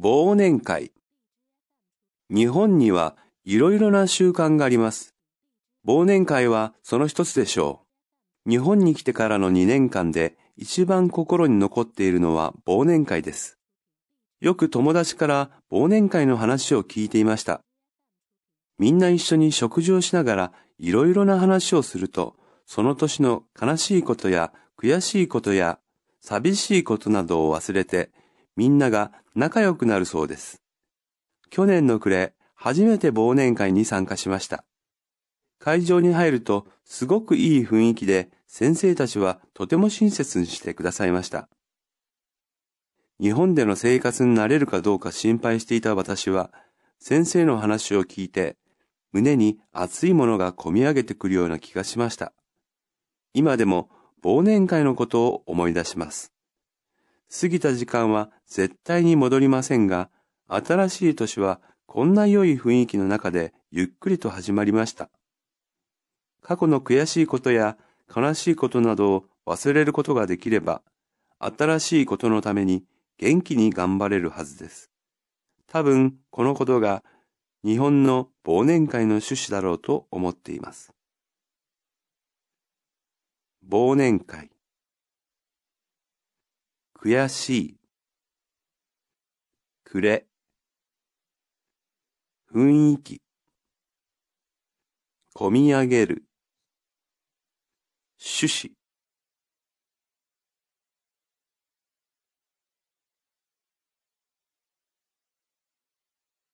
忘年会。日本にはいろいろな習慣があります。忘年会はその一つでしょう。日本に来てからの2年間で一番心に残っているのは忘年会です。よく友達から忘年会の話を聞いていました。みんな一緒に食事をしながらいろいろな話をすると、その年の悲しいことや悔しいことや寂しいことなどを忘れてみんなが仲良くなるそうです。去年の暮れ、初めて忘年会に参加しました。会場に入るとすごくいい雰囲気で先生たちはとても親切にしてくださいました。日本での生活になれるかどうか心配していた私は先生の話を聞いて胸に熱いものがこみ上げてくるような気がしました。今でも忘年会のことを思い出します。過ぎた時間は絶対に戻りませんが、新しい年はこんな良い雰囲気の中でゆっくりと始まりました。過去の悔しいことや悲しいことなどを忘れることができれば、新しいことのために元気に頑張れるはずです。多分このことが日本の忘年会の趣旨だろうと思っています。忘年会悔しい、くれ、雰囲気、こみ上げる、趣旨、